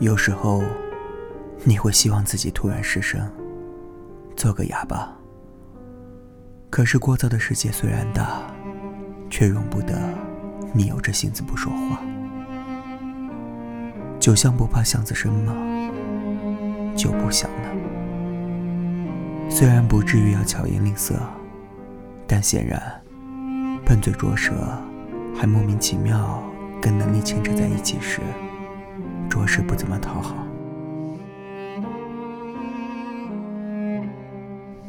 有时候，你会希望自己突然失声，做个哑巴。可是聒噪的世界虽然大，却容不得你有这性子不说话。酒香不怕巷子深吗？就不想呢。虽然不至于要巧言令色，但显然，笨嘴拙舌，还莫名其妙跟能力牵扯在一起时，着实不怎么讨好。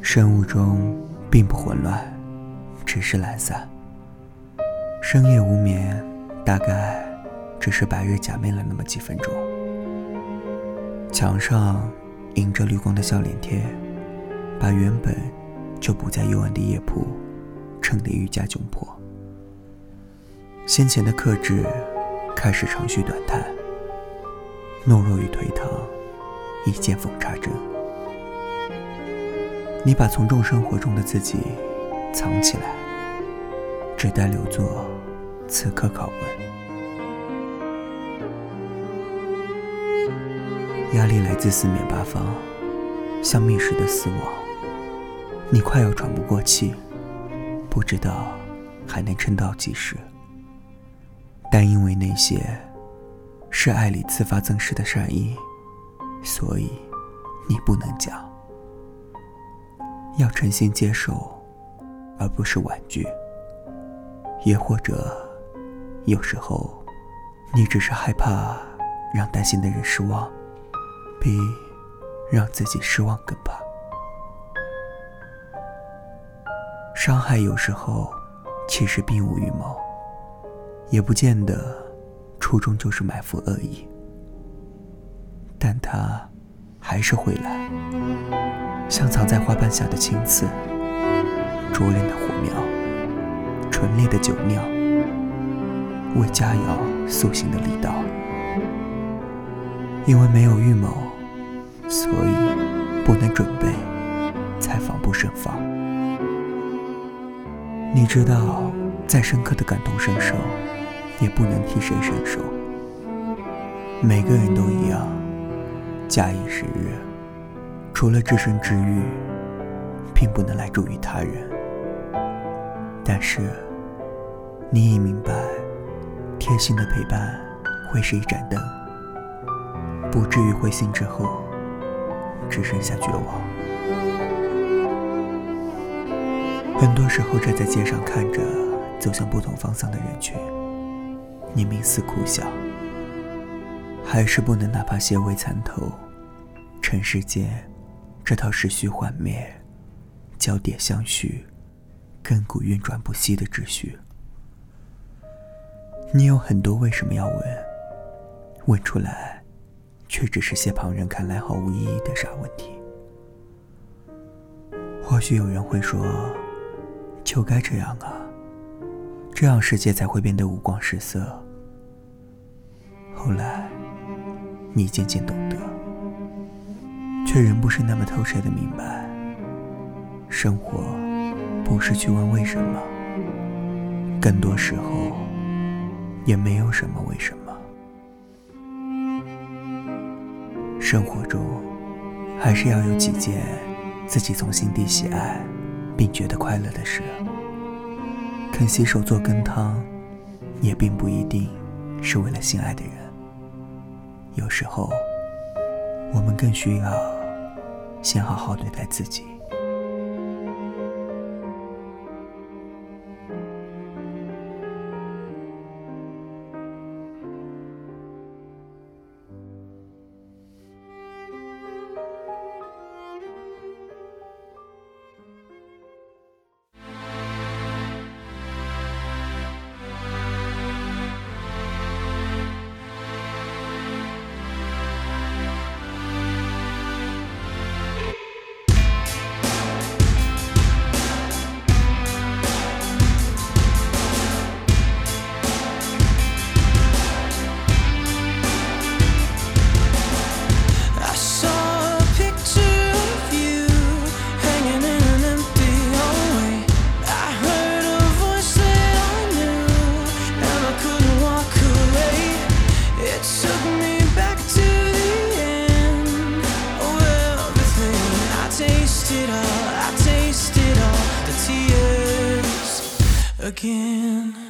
生物钟并不混乱，只是懒散。深夜无眠，大概只是白日假寐了那么几分钟。墙上映着绿光的笑脸贴。把原本就不再幽暗的夜铺衬得愈加窘迫。先前的克制开始长吁短叹，懦弱与颓唐一见缝插针。你把从众生活中的自己藏起来，只待留作此刻拷问。压力来自四面八方，像觅食的丝网。你快要喘不过气，不知道还能撑到几时。但因为那些是爱里自发增实的善意，所以你不能讲。要诚心接受，而不是婉拒。也或者，有时候，你只是害怕让担心的人失望，比让自己失望更怕。伤害有时候其实并无预谋，也不见得初衷就是埋伏恶意，但他还是会来，像藏在花瓣下的青刺，灼人的火苗，纯烈的酒酿，为佳肴塑形的力道。因为没有预谋，所以不能准备，才防不胜防。你知道，再深刻的感同身受，也不能替谁伸手。每个人都一样，假以时日，除了置身之欲，并不能来助于他人。但是，你已明白，贴心的陪伴会是一盏灯，不至于灰心之后，只剩下绝望。很多时候，站在街上看着走向不同方向的人群，你冥思苦想，还是不能哪怕些微参透尘世间这套时序幻灭、交叠相续、亘古运转不息的秩序。你有很多为什么要问，问出来，却只是些旁人看来毫无意义的傻问题。或许有人会说。就该这样啊，这样世界才会变得五光十色。后来，你渐渐懂得，却仍不是那么透彻的明白，生活不是去问为什么，更多时候也没有什么为什么。生活中，还是要有几件自己从心底喜爱。并觉得快乐的事，肯洗手做羹汤，也并不一定是为了心爱的人。有时候，我们更需要先好好对待自己。Again.